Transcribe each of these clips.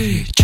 Шире,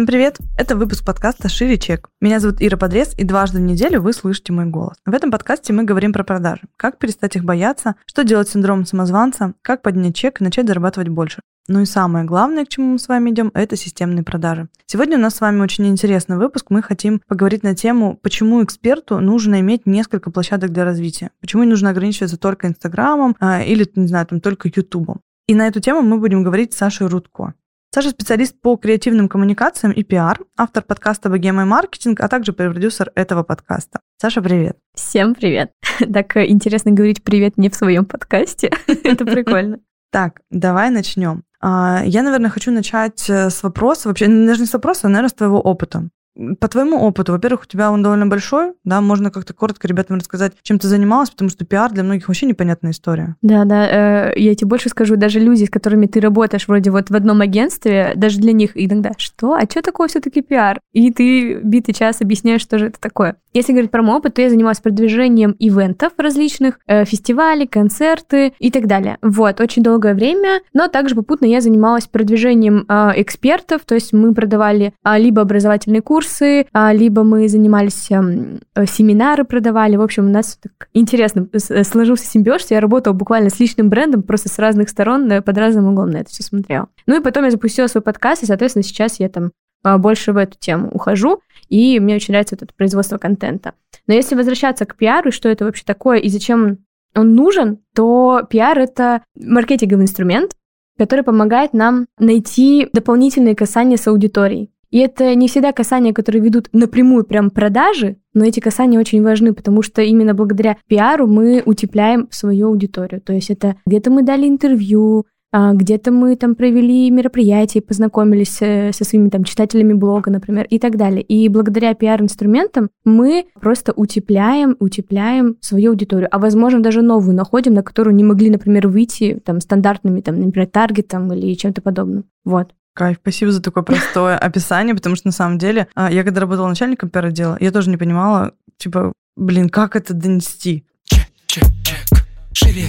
Всем привет! Это выпуск подкаста «Шире чек». Меня зовут Ира Подрез, и дважды в неделю вы слышите мой голос. В этом подкасте мы говорим про продажи. Как перестать их бояться, что делать с синдромом самозванца, как поднять чек и начать зарабатывать больше. Ну и самое главное, к чему мы с вами идем, это системные продажи. Сегодня у нас с вами очень интересный выпуск. Мы хотим поговорить на тему, почему эксперту нужно иметь несколько площадок для развития. Почему нужно ограничиваться только Инстаграмом а, или, не знаю, там только Ютубом. И на эту тему мы будем говорить с Сашей Рудко. Саша специалист по креативным коммуникациям и пиар, автор подкаста «Богема и маркетинг», а также продюсер этого подкаста. Саша, привет. Всем привет. Так э, интересно говорить привет не в своем подкасте. Это прикольно. Так, давай начнем. А, я, наверное, хочу начать э, с вопроса, вообще, даже не с вопроса, а, наверное, с твоего опыта по твоему опыту, во-первых, у тебя он довольно большой, да, можно как-то коротко ребятам рассказать, чем ты занималась, потому что пиар для многих вообще непонятная история. Да, да, э, я тебе больше скажу, даже люди, с которыми ты работаешь вроде вот в одном агентстве, даже для них иногда, что, а что такое все-таки пиар? И ты битый час объясняешь, что же это такое. Если говорить про мой опыт, то я занималась продвижением ивентов различных, э, фестивалей, концерты и так далее. Вот, очень долгое время, но также попутно я занималась продвижением э, экспертов, то есть мы продавали э, либо образовательные курсы, курсы, а, либо мы занимались эм, э, семинары продавали. В общем, у нас так интересно э, сложился симбиоз, что я работала буквально с личным брендом, просто с разных сторон, под разным углом на это все смотрела. Ну и потом я запустила свой подкаст, и, соответственно, сейчас я там а, больше в эту тему ухожу, и мне очень нравится вот это производство контента. Но если возвращаться к пиару, что это вообще такое и зачем он нужен, то пиар — это маркетинговый инструмент, который помогает нам найти дополнительные касания с аудиторией. И это не всегда касания, которые ведут напрямую прям продажи, но эти касания очень важны, потому что именно благодаря пиару мы утепляем свою аудиторию. То есть это где-то мы дали интервью, а, где-то мы там провели мероприятие, познакомились э, со своими там читателями блога, например, и так далее. И благодаря пиар-инструментам мы просто утепляем, утепляем свою аудиторию, а возможно даже новую находим, на которую не могли, например, выйти там стандартными, там, например, таргетом или чем-то подобным. Вот. Кайф, спасибо за такое простое описание, потому что на самом деле а, я когда работала начальником пиар-отдела, я тоже не понимала, типа, блин, как это донести? Чек, чек, чек, шире.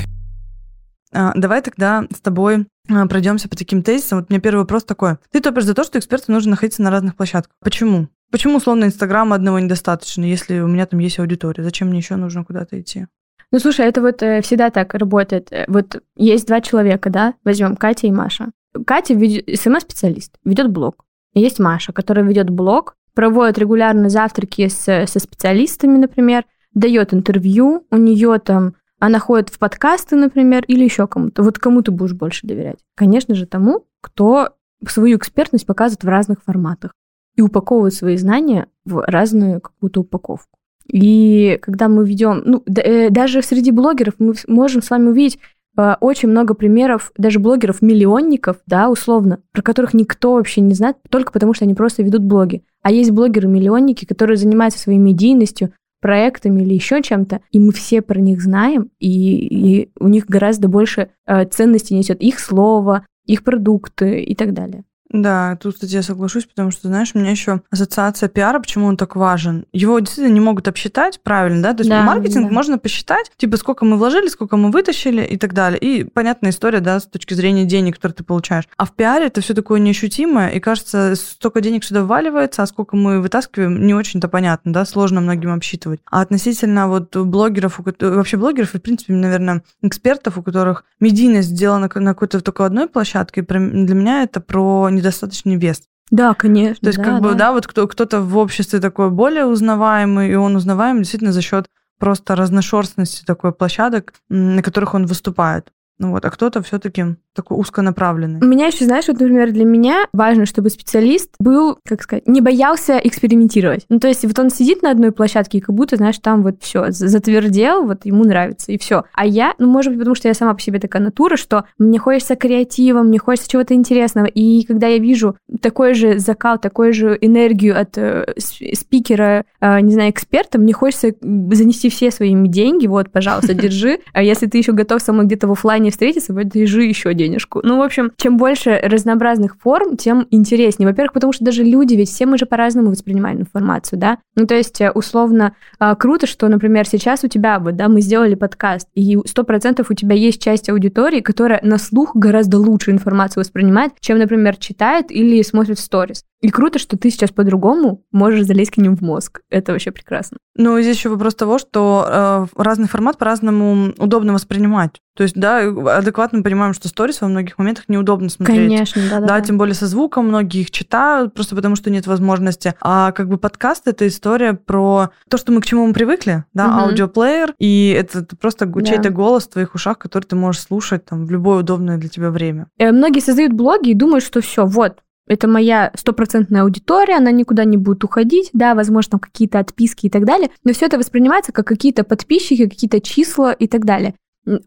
А, давай тогда с тобой а, пройдемся по таким тезисам. Вот у меня первый вопрос такой. Ты топишь за то, что эксперту нужно находиться на разных площадках. Почему? Почему, условно, Инстаграма одного недостаточно, если у меня там есть аудитория? Зачем мне еще нужно куда-то идти? Ну, слушай, это вот э, всегда так работает. Э, вот есть два человека, да, возьмем Катя и Маша. Катя СМС-специалист, ведет блог. Есть Маша, которая ведет блог, проводит регулярно завтраки с, со специалистами, например, дает интервью, у нее там она ходит в подкасты, например, или еще кому-то. Вот кому ты будешь больше доверять? Конечно же, тому, кто свою экспертность показывает в разных форматах и упаковывает свои знания в разную какую-то упаковку. И когда мы ведем, ну, э, даже среди блогеров мы можем с вами увидеть очень много примеров даже блогеров-миллионников, да, условно, про которых никто вообще не знает, только потому что они просто ведут блоги. А есть блогеры-миллионники, которые занимаются своей медийностью, проектами или еще чем-то, и мы все про них знаем, и, и у них гораздо больше э, ценности несет их слово, их продукты и так далее. Да, тут, кстати, я соглашусь, потому что, знаешь, у меня еще ассоциация пиара, почему он так важен. Его действительно не могут обсчитать правильно, да? То есть да, маркетинг да. можно посчитать, типа, сколько мы вложили, сколько мы вытащили и так далее. И понятная история, да, с точки зрения денег, которые ты получаешь. А в пиаре это все такое неощутимое, и кажется, столько денег сюда вваливается, а сколько мы вытаскиваем, не очень-то понятно, да, сложно многим обсчитывать. А относительно вот блогеров, вообще блогеров и, в принципе, наверное, экспертов, у которых медийность сделана на какой-то только одной площадке, для меня это про недостаточный вес. Да, конечно. То есть, да, как бы, да, вот кто, кто-то в обществе такой более узнаваемый, и он узнаваем действительно за счет просто разношерстности такой площадок, на которых он выступает. Ну вот, а кто-то все-таки такой узконаправленный. У меня еще, знаешь, вот, например, для меня важно, чтобы специалист был, как сказать, не боялся экспериментировать. Ну, то есть вот он сидит на одной площадке и как будто, знаешь, там вот все затвердел, вот ему нравится, и все. А я, ну, может быть, потому что я сама по себе такая натура, что мне хочется креатива, мне хочется чего-то интересного. И когда я вижу такой же закал, такую же энергию от э, спикера, э, не знаю, эксперта, мне хочется занести все свои деньги, вот, пожалуйста, держи. А если ты еще готов со мной где-то в офлайне встретиться, вот, держи еще денежку. Ну, в общем, чем больше разнообразных форм, тем интереснее. Во-первых, потому что даже люди, ведь все мы же по-разному воспринимаем информацию, да? Ну, то есть, э, условно, а, круто, что, например, сейчас у тебя вот, да, мы сделали подкаст, и сто процентов у тебя есть часть аудитории, которая на слух гораздо лучше информацию воспринимает, чем, например, читает или смотрит сторис. И круто, что ты сейчас по-другому можешь залезть к ним в мозг. Это вообще прекрасно. Ну, здесь еще вопрос того, что э, разный формат по-разному удобно воспринимать. То есть, да, адекватно мы понимаем, что сторис во многих моментах неудобно смотреть. Конечно, да, да. Да, тем более со звуком, многие их читают, просто потому что нет возможности. А как бы подкаст это история про то, что мы к чему мы привыкли, да, угу. аудиоплеер, и это просто да. чей-то голос в твоих ушах, который ты можешь слушать там в любое удобное для тебя время. Э, многие создают блоги и думают, что все, вот, это моя стопроцентная аудитория, она никуда не будет уходить, да, возможно, какие-то отписки и так далее, но все это воспринимается как какие-то подписчики, какие-то числа и так далее.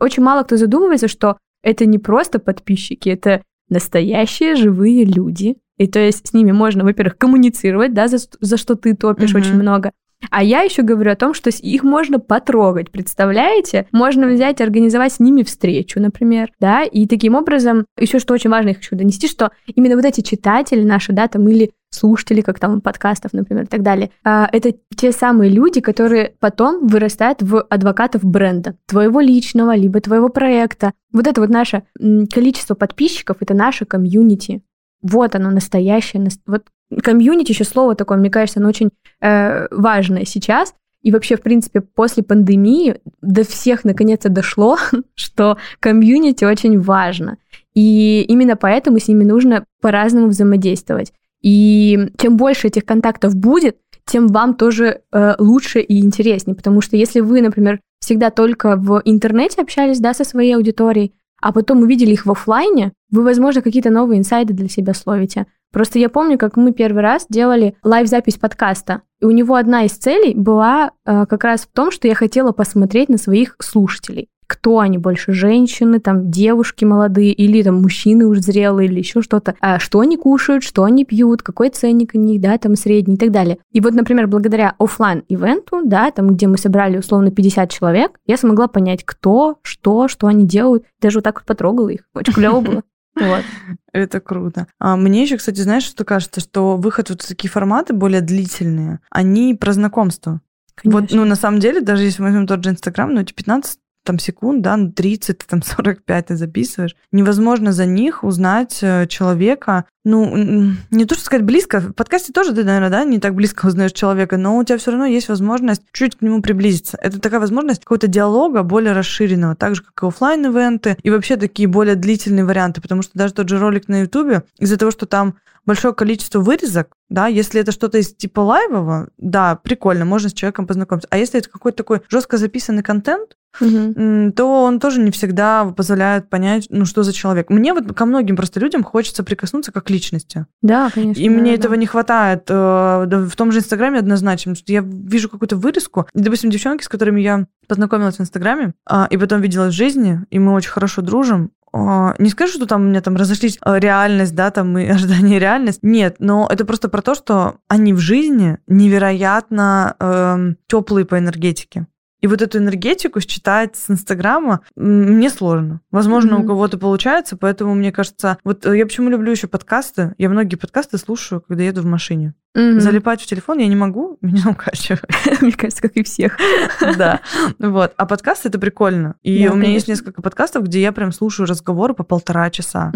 Очень мало кто задумывается, что это не просто подписчики, это настоящие живые люди. И то есть с ними можно, во-первых, коммуницировать, да, за, за что ты топишь mm-hmm. очень много. А я еще говорю о том, что их можно потрогать, представляете? Можно взять и организовать с ними встречу, например, да, и таким образом, еще что очень важно, я хочу донести, что именно вот эти читатели наши, да, там, или слушатели, как там подкастов, например, и так далее. А, это те самые люди, которые потом вырастают в адвокатов бренда, твоего личного, либо твоего проекта. Вот это вот наше количество подписчиков, это наше комьюнити. Вот оно настоящее. Вот комьюнити еще слово такое, мне кажется, оно очень э, важное сейчас. И вообще, в принципе, после пандемии до всех наконец-то дошло, что комьюнити очень важно. И именно поэтому с ними нужно по-разному взаимодействовать. И чем больше этих контактов будет, тем вам тоже э, лучше и интереснее. Потому что если вы, например, всегда только в интернете общались да, со своей аудиторией, а потом увидели их в офлайне, вы, возможно, какие-то новые инсайды для себя словите. Просто я помню, как мы первый раз делали лайв-запись подкаста. И у него одна из целей была э, как раз в том, что я хотела посмотреть на своих слушателей кто они больше, женщины, там, девушки молодые или там мужчины уж зрелые или еще что-то, а что они кушают, что они пьют, какой ценник у них, да, там средний и так далее. И вот, например, благодаря офлайн ивенту да, там, где мы собрали условно 50 человек, я смогла понять, кто, что, что они делают. Даже вот так вот потрогала их. Очень клево было. Вот. Это круто. А мне еще, кстати, знаешь, что кажется, что выход вот в такие форматы более длительные, они про знакомство. Конечно. Вот, ну, на самом деле, даже если мы возьмем тот же Инстаграм, ну, эти 15 там секунд, да, 30, там 45 ты записываешь. Невозможно за них узнать э, человека, ну, не то, что сказать близко, в подкасте тоже ты, наверное, да, не так близко узнаешь человека, но у тебя все равно есть возможность чуть к нему приблизиться. Это такая возможность какого-то диалога более расширенного, так же, как и офлайн ивенты и вообще такие более длительные варианты, потому что даже тот же ролик на Ютубе, из-за того, что там большое количество вырезок, да, если это что-то из типа лайвового, да, прикольно, можно с человеком познакомиться. А если это какой-то такой жестко записанный контент, угу. то он тоже не всегда позволяет понять, ну, что за человек. Мне вот ко многим просто людям хочется прикоснуться как к личности. Да, конечно. И да, мне да. этого не хватает э, в том же Инстаграме однозначно, что я вижу какую-то вырезку, и, допустим, девчонки, с которыми я познакомилась в Инстаграме, а, и потом виделась в жизни, и мы очень хорошо дружим, а, не скажу, что там у меня там разошлись э, реальность, да, там и ожидание и реальность. Нет, но это просто про то, что они в жизни невероятно э, теплые по энергетике. И вот эту энергетику считать с Инстаграма мне сложно. Возможно, mm-hmm. у кого-то получается, поэтому мне кажется, вот э, я почему люблю еще подкасты. Я многие подкасты слушаю, когда еду в машине. Mm-hmm. Залипать в телефон я не могу, меня укачивает. Мне кажется, как и всех. Да. Вот. А подкасты это прикольно. И у меня есть несколько подкастов, где я прям слушаю разговоры по полтора часа.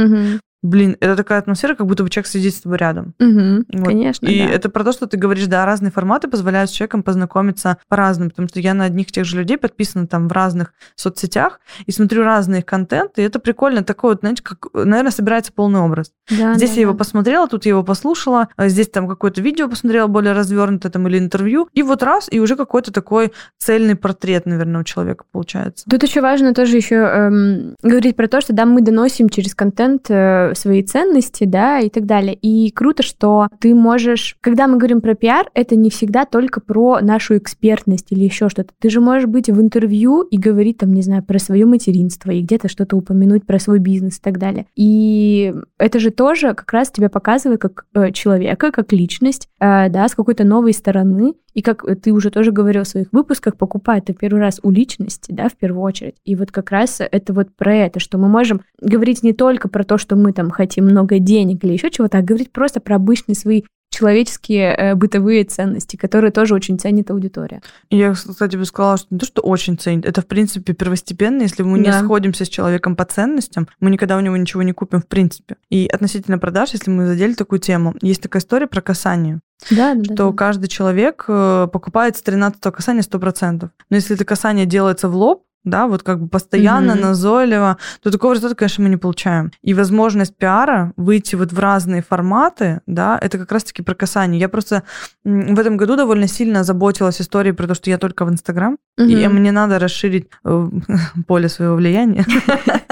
Блин, это такая атмосфера, как будто бы человек сидит с тобой рядом. Угу, вот. Конечно. И да. это про то, что ты говоришь, да, разные форматы позволяют с человеком познакомиться по-разному, потому что я на одних тех же людей подписана там в разных соцсетях и смотрю разные контенты, и это прикольно, такой вот, знаете, как, наверное, собирается полный образ. Да, здесь да, я да. его посмотрела, тут я его послушала, а здесь там какое-то видео посмотрела более развернутое там или интервью, и вот раз, и уже какой-то такой цельный портрет, наверное, у человека получается. Тут еще важно тоже еще эм, говорить про то, что да, мы доносим через контент э, свои ценности, да, и так далее. И круто, что ты можешь, когда мы говорим про пиар, это не всегда только про нашу экспертность или еще что-то. Ты же можешь быть в интервью и говорить там, не знаю, про свое материнство и где-то что-то упомянуть про свой бизнес и так далее. И это же тоже как раз тебя показывает как э, человека, как личность, э, да, с какой-то новой стороны. И как ты уже тоже говорил в своих выпусках, покупают это первый раз у личности, да, в первую очередь. И вот как раз это вот про это, что мы можем говорить не только про то, что мы там хотим много денег или еще чего-то, а говорить просто про обычные свои человеческие э, бытовые ценности, которые тоже очень ценит аудитория. Я, кстати, бы сказала, что не то, что очень ценит, это, в принципе, первостепенно. Если мы не Да. сходимся с человеком по ценностям, мы никогда у него ничего не купим, в принципе. И относительно продаж, если мы задели такую тему, есть такая история про касание, Да, да, что да. каждый человек э, покупает с 13 касания 100%. Но если это касание делается в лоб, да, вот как бы постоянно, Мгм. назойливо, то такого результата, конечно, мы не получаем. И возможность пиара выйти вот в разные форматы, да, это как раз-таки про касание. Я просто в этом году довольно сильно заботилась историей про то, что я только в Инстаграм, и Мгм. мне надо расширить э, поле своего влияния.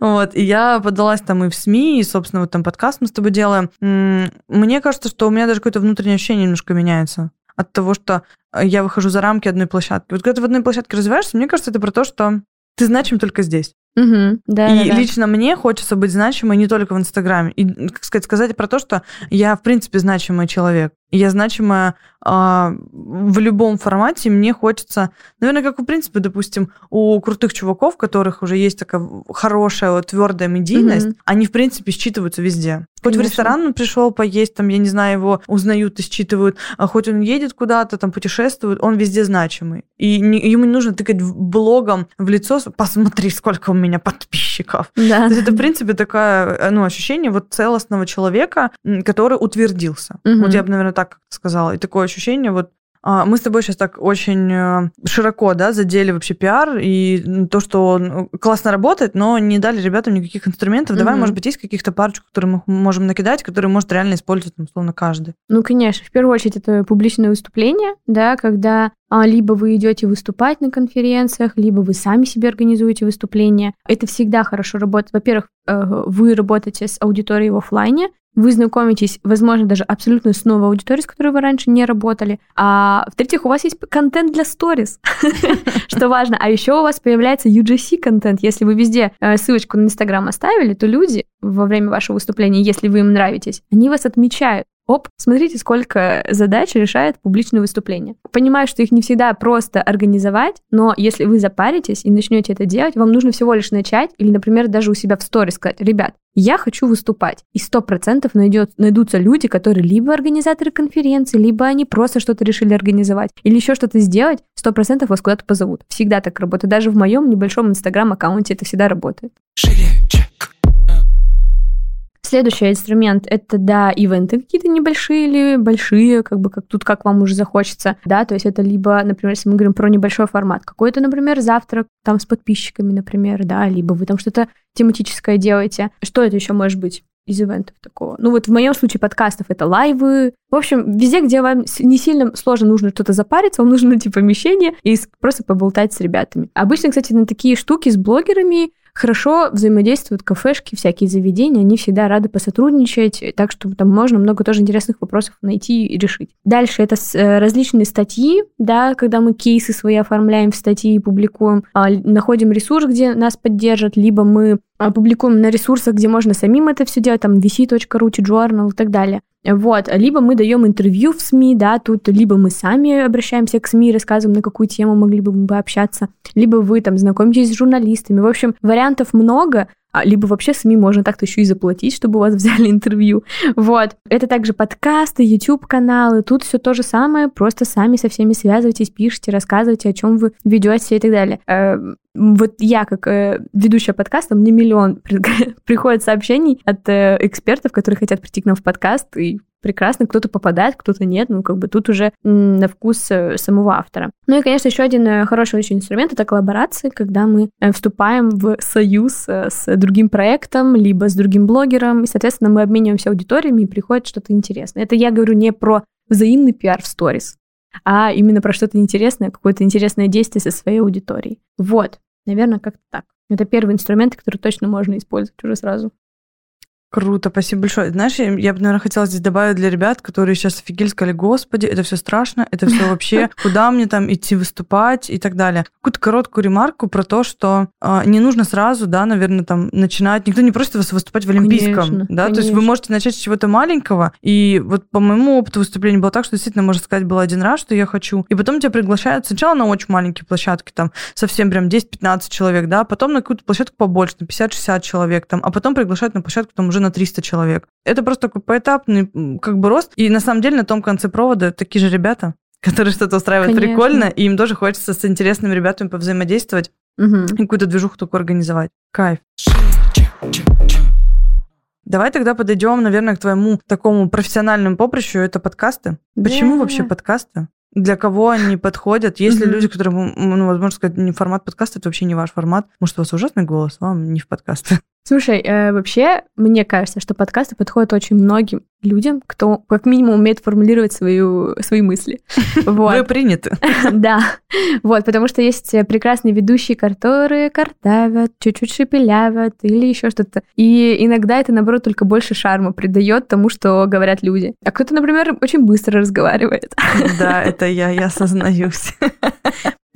Вот, и я подалась там и в СМИ, и, собственно, вот там подкаст мы с тобой делаем. Мне кажется, что у меня даже какое-то внутреннее ощущение немножко меняется от того, что э, я выхожу за рамки одной площадки. Вот когда ты в одной площадке развиваешься, мне кажется, это про то, что ты значим только здесь. Мгм. Да, и да, да. лично мне хочется быть значимой не только в Инстаграме. И, как сказать, сказать про то, что я, в принципе, значимый человек. Я значимая а, в любом формате. Мне хочется, наверное, как, в принципе, допустим, у крутых чуваков, у которых уже есть такая хорошая, вот, твердая медийность, Мгм. они, в принципе, считываются везде. Хоть в Конечно. ресторан он пришел поесть, там, я не знаю, его узнают и считывают, а хоть он едет куда-то, там, путешествует, он везде значимый. И не- ему не нужно тыкать в- блогом в лицо, посмотри, сколько у меня подписчиков. Да. То есть это, в принципе, такое э, ну, ощущение вот целостного человека, который утвердился. Мгм. Вот я бы, наверное, так сказала. И такое ощущение вот мы с тобой сейчас так очень э, широко, да, задели вообще пиар и то, что он э, классно работает, но не дали ребятам никаких инструментов. Давай, Мгм. может быть, есть каких-то парочку, которые мы можем накидать, которые может реально использовать, там, условно, каждый. Ну, конечно, в первую очередь это публичное выступление, да, когда а, либо вы идете выступать на конференциях, либо вы сами себе организуете выступления. Это всегда хорошо работает. Во-первых, э, вы работаете с аудиторией в оффлайне, вы знакомитесь, возможно, даже абсолютно с новой аудиторией, с которой вы раньше не работали. А в-третьих, у вас есть контент для сторис, что важно. А еще у вас появляется UGC-контент. Если вы везде э, ссылочку на Инстаграм оставили, то люди во время вашего выступления, если вы им нравитесь, они вас отмечают. Оп, смотрите, сколько задач решает публичное выступление. Понимаю, что их не всегда просто организовать, но если вы запаритесь и начнете это делать, вам нужно всего лишь начать или, например, даже у себя в сторис сказать, ребят, я хочу выступать. И сто процентов найдутся люди, которые либо организаторы конференции, либо они просто что-то решили организовать, или еще что-то сделать, сто процентов вас куда-то позовут. Всегда так работает. Даже в моем небольшом инстаграм-аккаунте это всегда работает. Чек. Следующий инструмент — это, да, ивенты какие-то небольшие или большие, как бы как тут как вам уже захочется, да, то есть это либо, например, если мы говорим про небольшой формат, какой-то, например, завтрак там с подписчиками, например, да, либо вы там что-то тематическое делаете. Что это еще может быть? из ивентов такого. Ну вот в моем случае подкастов это лайвы. В общем, везде, где вам не сильно сложно нужно что-то запариться, вам нужно найти помещение и просто поболтать с ребятами. Обычно, кстати, на такие штуки с блогерами хорошо взаимодействуют кафешки, всякие заведения, они всегда рады посотрудничать, так что там можно много тоже интересных вопросов найти и решить. Дальше это э, различные статьи, да, когда мы кейсы свои оформляем в статьи и публикуем, а, находим ресурс, где нас поддержат, либо мы а, публикуем на ресурсах, где можно самим это все делать, там vc.ru, journal и так далее. Вот, либо мы даем интервью в СМИ, да, тут либо мы сами обращаемся к СМИ, рассказываем, на какую тему могли бы мы пообщаться, либо вы там знакомитесь с журналистами. В общем, вариантов много, либо вообще СМИ можно так-то еще и заплатить, чтобы у вас взяли интервью. Вот. Это также подкасты, YouTube-каналы. Тут все то же самое, просто сами со всеми связывайтесь, пишите, рассказывайте, о чем вы ведете и так далее. Э, Вот я, как э, ведущая подкаста, мне миллион при- приходит сообщений от э, экспертов, которые хотят прийти к нам в подкаст, и прекрасно, кто-то попадает, кто-то нет, ну, как бы тут уже на вкус э, самого автора. Ну и, конечно, еще один э, хороший очень инструмент — это коллаборации, когда мы э, вступаем в союз с другим проектом, либо с другим блогером, и, соответственно, мы обмениваемся аудиториями, и приходит что-то интересное. Это я говорю не про взаимный пиар в сторис, а именно про что-то интересное, какое-то интересное действие со своей аудиторией. Вот, наверное, как-то так. Это первый инструмент, который точно можно использовать уже сразу. Круто, спасибо большое. Знаешь, я, я бы, наверное, хотела здесь добавить для ребят, которые сейчас офигели, сказали, господи, это все страшно, это все вообще, куда мне там идти выступать и так далее. Какую-то короткую ремарку про то, что э, не нужно сразу, да, наверное, там начинать. Никто не просит вас выступать в Олимпийском, Конечно, да, то есть вы конечно. можете начать с чего-то маленького. И вот по моему опыту выступления было так, что действительно, можно сказать, было один раз, что я хочу. И потом тебя приглашают сначала на очень маленькие площадки, там совсем прям 10-15 человек, да, потом на какую-то площадку побольше, на 50-60 человек, там, а потом приглашают на площадку там уже на 300 человек. Это просто такой поэтапный как бы рост. И на самом деле на том конце провода такие же ребята, которые что-то устраивают Конечно. прикольно, и им тоже хочется с интересными ребятами повзаимодействовать Мгм. и какую-то движуху такую организовать. Кайф. Давай тогда подойдем, наверное, к твоему такому профессиональному поприщу. Это подкасты. Почему Да. вообще подкасты? Для кого они подходят? Есть ли люди, которые, ну, возможно сказать, не формат подкаста, это вообще не ваш формат. Может, у вас ужасный голос, вам не в подкасты. Слушай, э, вообще, мне кажется, что подкасты подходят очень многим людям, кто как минимум умеет формулировать свою, свои мысли. Вы приняты. да. Вот, потому что есть э, прекрасные ведущие, которые картавят, чуть-чуть шепелявят или еще что-то. И иногда это, наоборот, только больше шарма придает тому, что говорят люди. А кто-то, например, очень быстро разговаривает. Да, это я, я осознаюсь.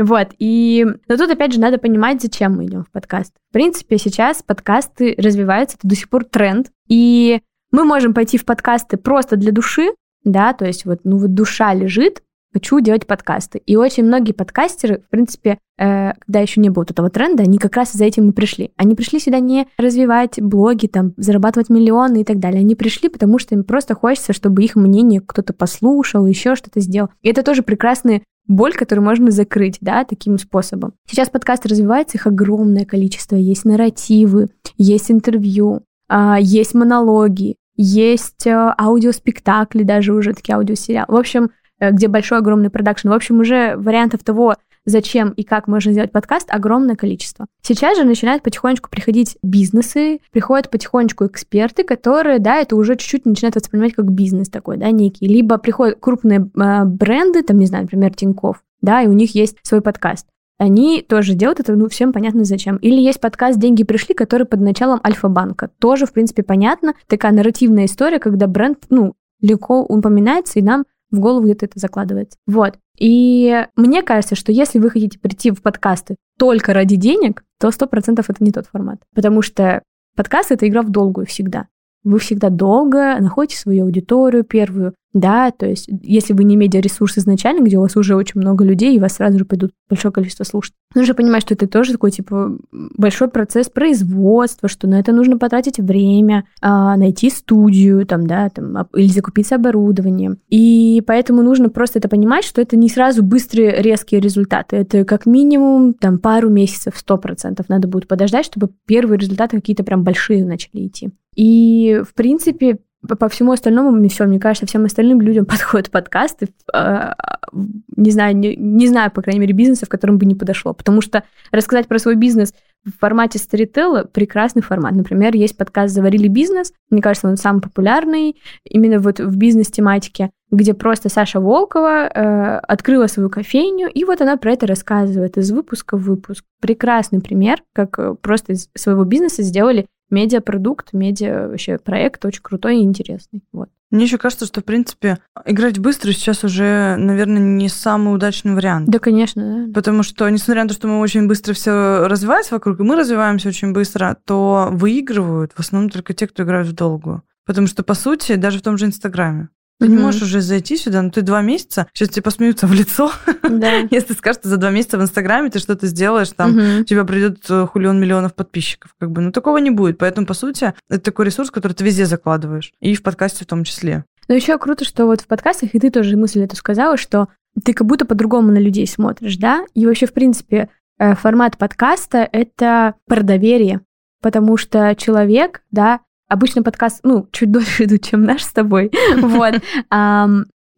Вот, и... Но тут, опять же, надо понимать, зачем мы идем в подкаст. В принципе, сейчас подкасты развиваются, это до сих пор тренд, и мы можем пойти в подкасты просто для души, да, то есть вот, ну вот душа лежит, хочу делать подкасты. И очень многие подкастеры, в принципе, э, когда еще не было вот этого тренда, они как раз за этим и пришли. Они пришли сюда не развивать блоги, там, зарабатывать миллионы и так далее. Они пришли, потому что им просто хочется, чтобы их мнение кто-то послушал, еще что-то сделал. И это тоже прекрасные боль, которую можно закрыть, да, таким способом. Сейчас подкасты развиваются, их огромное количество. Есть нарративы, есть интервью, а, есть монологи, есть а, аудиоспектакли, даже уже такие аудиосериалы. В общем, э, где большой огромный продакшн. В общем, уже вариантов того, зачем и как можно сделать подкаст, огромное количество. Сейчас же начинают потихонечку приходить бизнесы, приходят потихонечку эксперты, которые, да, это уже чуть-чуть начинают воспринимать как бизнес такой, да, некий. Либо приходят крупные э, бренды, там, не знаю, например, Тинькофф, да, и у них есть свой подкаст. Они тоже делают это, ну, всем понятно зачем. Или есть подкаст «Деньги пришли», который под началом Альфа-банка. Тоже, в принципе, понятно. Такая нарративная история, когда бренд, ну, легко упоминается, и нам в голову где-то это закладывается. Вот. И мне кажется, что если вы хотите прийти в подкасты только ради денег, то сто процентов это не тот формат. Потому что подкаст — это игра в долгую всегда. Вы всегда долго находите свою аудиторию первую, да, то есть если вы не медиаресурс изначально, где у вас уже очень много людей, и вас сразу же пойдут большое количество слушать. Нужно понимать, что это тоже такой, типа, большой процесс производства, что на это нужно потратить время, а, найти студию, там, да, там, об- или закупиться оборудованием. И поэтому нужно просто это понимать, что это не сразу быстрые, резкие результаты. Это как минимум, там, пару месяцев, сто процентов надо будет подождать, чтобы первые результаты какие-то прям большие начали идти. И, в принципе, по, всему остальному, мне все, мне кажется, всем остальным людям подходят подкасты. А, Не знаю, не, не знаю, по крайней мере, бизнеса, в котором бы не подошло. Потому что рассказать про свой бизнес в формате сторителла прекрасный формат. Например, есть подкаст «Заварили бизнес». Мне кажется, он самый популярный именно вот в бизнес-тематике, где просто Саша Волкова э, открыла свою кофейню, и вот она про это рассказывает из выпуска в выпуск. Прекрасный пример, как э, просто из своего бизнеса сделали медиапродукт, медиа вообще проект очень крутой и интересный. Вот. Мне еще кажется, что, в принципе, играть быстро сейчас уже, наверное, не самый удачный вариант. Да, конечно, да. Потому что, несмотря на то, что мы очень быстро все развивается вокруг, и мы развиваемся очень быстро, то выигрывают в основном только те, кто играют в долгую. Потому что, по сути, даже в том же Инстаграме, ты не Мгм. можешь уже зайти сюда, но ты два месяца, сейчас тебе посмеются в лицо, Да. если скажешь, что за два месяца в Инстаграме ты что-то сделаешь, там, Мгм. у тебя придет э, хулион миллионов подписчиков. Как бы, ну, такого не будет. Поэтому, по сути, это такой ресурс, который ты везде закладываешь. И в подкасте в том числе. Но еще круто, что вот в подкастах, и ты тоже мысль эту сказала, что ты как будто по-другому на людей смотришь, да? И вообще, в принципе, э, формат подкаста — это про доверие, потому что человек, да, обычно подкаст, ну, чуть дольше идут, чем наш с тобой, вот,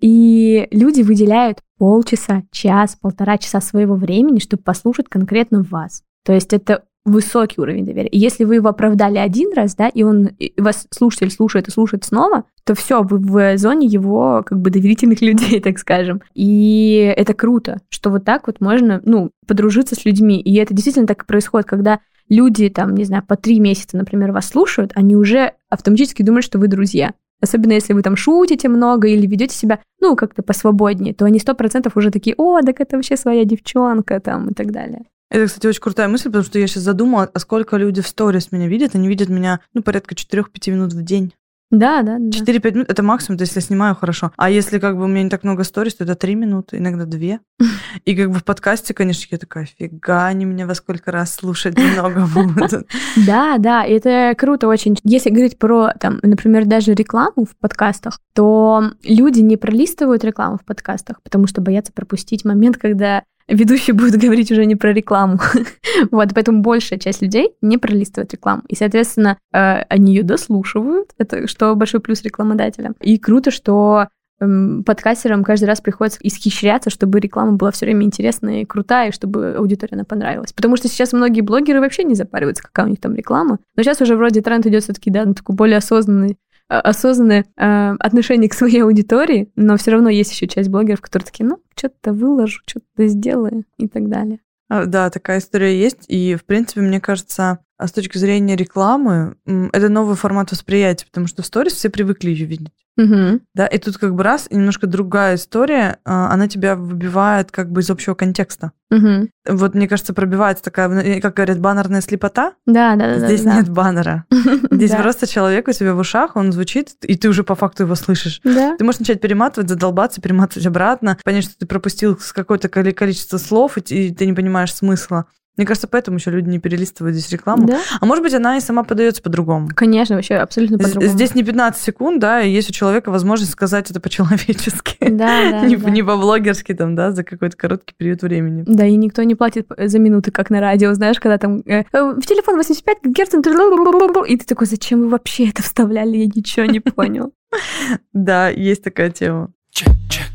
и люди выделяют полчаса, час, полтора часа своего времени, чтобы послушать конкретно вас. То есть это высокий уровень доверия. И если вы его оправдали один раз, да, и он и вас слушатель слушает и слушает снова, то все, вы в зоне его как бы доверительных людей, так скажем. И это круто, что вот так вот можно, ну, подружиться с людьми. И это действительно так и происходит, когда люди там, не знаю, по три месяца, например, вас слушают, они уже автоматически думают, что вы друзья. Особенно если вы там шутите много или ведете себя, ну, как-то посвободнее, то они сто процентов уже такие, о, так это вообще своя девчонка там и так далее. Это, кстати, очень крутая мысль, потому что я сейчас задумала, а сколько люди в сторис меня видят. Они видят меня, ну, порядка 4-5 минут в день. Да, да, да. 4-5 минут это максимум, то есть если я снимаю хорошо. А если как бы у меня не так много сторис, то это 3 минуты, иногда 2. И как бы в подкасте, конечно, я такая, фига, они меня во сколько раз слушать много будут. Да, да, это круто очень. Если говорить про, там, например, даже рекламу в подкастах, то люди не пролистывают рекламу в подкастах, потому что боятся пропустить момент, когда ведущий будет говорить уже не про рекламу. вот, поэтому большая часть людей не пролистывает рекламу. И, соответственно, э, они ее дослушивают, это что большой плюс рекламодателя. И круто, что эм, подкастерам каждый раз приходится исхищряться, чтобы реклама была все время интересная и крутая, и чтобы аудитория она понравилась. Потому что сейчас многие блогеры вообще не запариваются, какая у них там реклама. Но сейчас уже вроде тренд идет все-таки, да, на такой более осознанный осознанное э, отношение к своей аудитории, но все равно есть еще часть блогеров, которые такие, ну, что-то выложу, что-то сделаю и так далее. А, да, такая история есть. И, в принципе, мне кажется, а с точки зрения рекламы, это новый формат восприятия, потому что в сторис все привыкли ее видеть. Угу. Да, и тут как бы раз, и немножко другая история, а, она тебя выбивает как бы из общего контекста. Угу. Вот, мне кажется, пробивается такая, как говорят, баннерная слепота. Да, да, да. Здесь да, нет баннера. Здесь просто человек у тебя в ушах, он звучит, и ты уже по факту его слышишь. Да. Ты можешь начать перематывать, задолбаться, перематывать обратно, понять, что ты пропустил какое-то количество слов, и ты не понимаешь смысла. Мне кажется, поэтому еще люди не перелистывают здесь рекламу. Да? А может быть, она и сама подается по-другому. Конечно, вообще абсолютно по-другому. Здесь не 15 секунд, да, и есть у человека возможность сказать это по-человечески. Да, да. не, да. не по-блогерски там, да, за какой-то короткий период времени. Да, и никто не платит за минуты, как на радио, знаешь, когда там э, в телефон 85 герц, и ты такой, зачем вы вообще это вставляли, я ничего не понял. Да, есть такая тема. Чек, чек.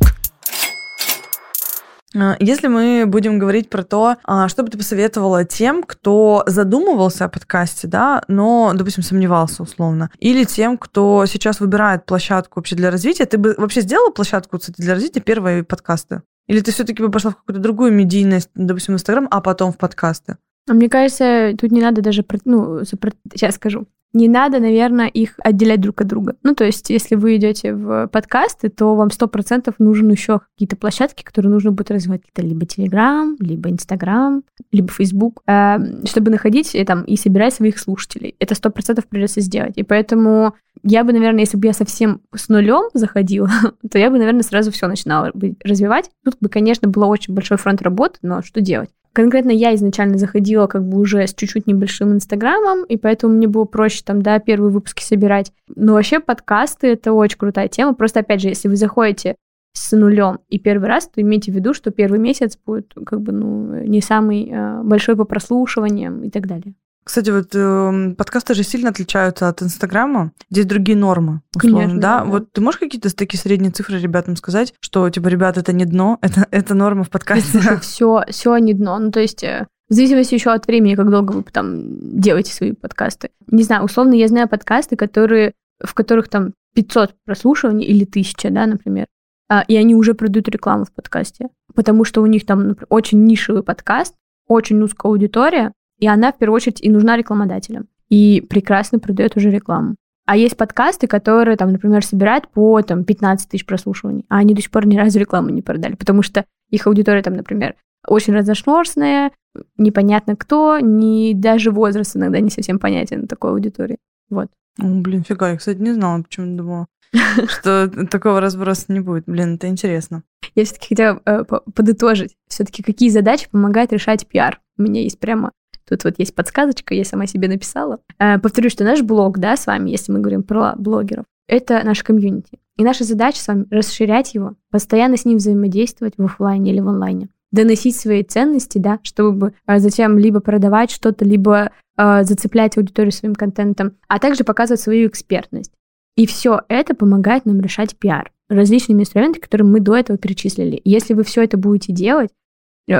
А, если мы будем говорить про то, а, что бы ты посоветовала тем, кто задумывался о подкасте, да, но, допустим, сомневался условно, или тем, кто сейчас выбирает площадку вообще для развития, ты бы вообще сделала площадку, кстати, для развития первые подкасты? Или ты все-таки бы пошла в какую-то другую медийность, допустим, в Инстаграм, а потом в подкасты? А мне кажется, тут не надо даже, ну, сейчас скажу не надо, наверное, их отделять друг от друга. Ну, то есть, если вы идете в подкасты, то вам сто процентов нужен еще какие-то площадки, которые нужно будет развивать. Это либо Telegram, либо Instagram, либо Facebook, э, чтобы находить и, там, и собирать своих слушателей. Это сто процентов придется сделать. И поэтому я бы, наверное, если бы я совсем с нулем заходила, то я бы, наверное, сразу все начинала развивать. Тут бы, конечно, был очень большой фронт работы, но что делать? Конкретно я изначально заходила как бы уже с чуть-чуть небольшим инстаграмом, и поэтому мне было проще там, да, первые выпуски собирать. Но вообще подкасты — это очень крутая тема. Просто, опять же, если вы заходите с нулем и первый раз, то имейте в виду, что первый месяц будет как бы, ну, не самый э, большой по прослушиваниям и так далее. Кстати, вот э, подкасты же сильно отличаются от Инстаграма. Здесь другие нормы, условно, Конечно, да? да. Вот ты можешь какие-то такие средние цифры ребятам сказать, что, типа, ребят, это не дно, это, это норма в подкасте? Все, все не дно. Ну, то есть э, в зависимости еще от времени, как долго вы там делаете свои подкасты. Не знаю, условно, я знаю подкасты, которые, в которых там 500 прослушиваний или 1000, да, например, а, и они уже продают рекламу в подкасте, потому что у них там например, очень нишевый подкаст, очень узкая аудитория, и она, в первую очередь, и нужна рекламодателям. И прекрасно продает уже рекламу. А есть подкасты, которые, там, например, собирают по там, 15 тысяч прослушиваний, а они до сих пор ни разу рекламу не продали, потому что их аудитория, там, например, очень разношерстная, непонятно кто, ни даже возраст иногда не совсем понятен такой аудитории. Вот. О, блин, фига, я, кстати, не знала, почему думала, что такого разброса не будет. Блин, это интересно. Я все-таки хотела э, подытожить. Все-таки какие задачи помогает решать пиар? У меня есть прямо Тут вот есть подсказочка, я сама себе написала. Э, повторюсь, что наш блог, да, с вами, если мы говорим про блогеров, это наш комьюнити. И наша задача с вами расширять его, постоянно с ним взаимодействовать в офлайне или в онлайне, доносить свои ценности, да, чтобы э, затем либо продавать что-то, либо э, зацеплять аудиторию своим контентом, а также показывать свою экспертность. И все это помогает нам решать пиар различными инструментами, которые мы до этого перечислили. Если вы все это будете делать,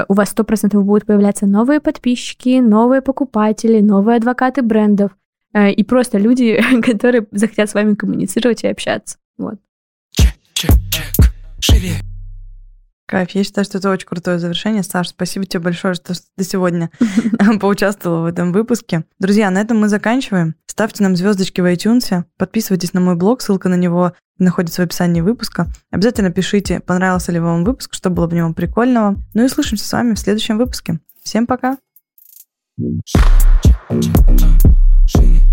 у вас 100% будут появляться новые подписчики, новые покупатели, новые адвокаты брендов э, и просто люди, которые захотят с вами коммуницировать и общаться. Вот. Чек, чек, чек. Шире. Кайф, я считаю, что это очень крутое завершение. Саш, спасибо тебе большое, что ты сегодня поучаствовала в этом выпуске. Друзья, на этом мы заканчиваем. Ставьте нам звездочки в iTunes, подписывайтесь на мой блог, ссылка на него находится в описании выпуска. Обязательно пишите, понравился ли вам выпуск, что было в нем прикольного. Ну и слышимся с вами в следующем выпуске. Всем пока! Чек,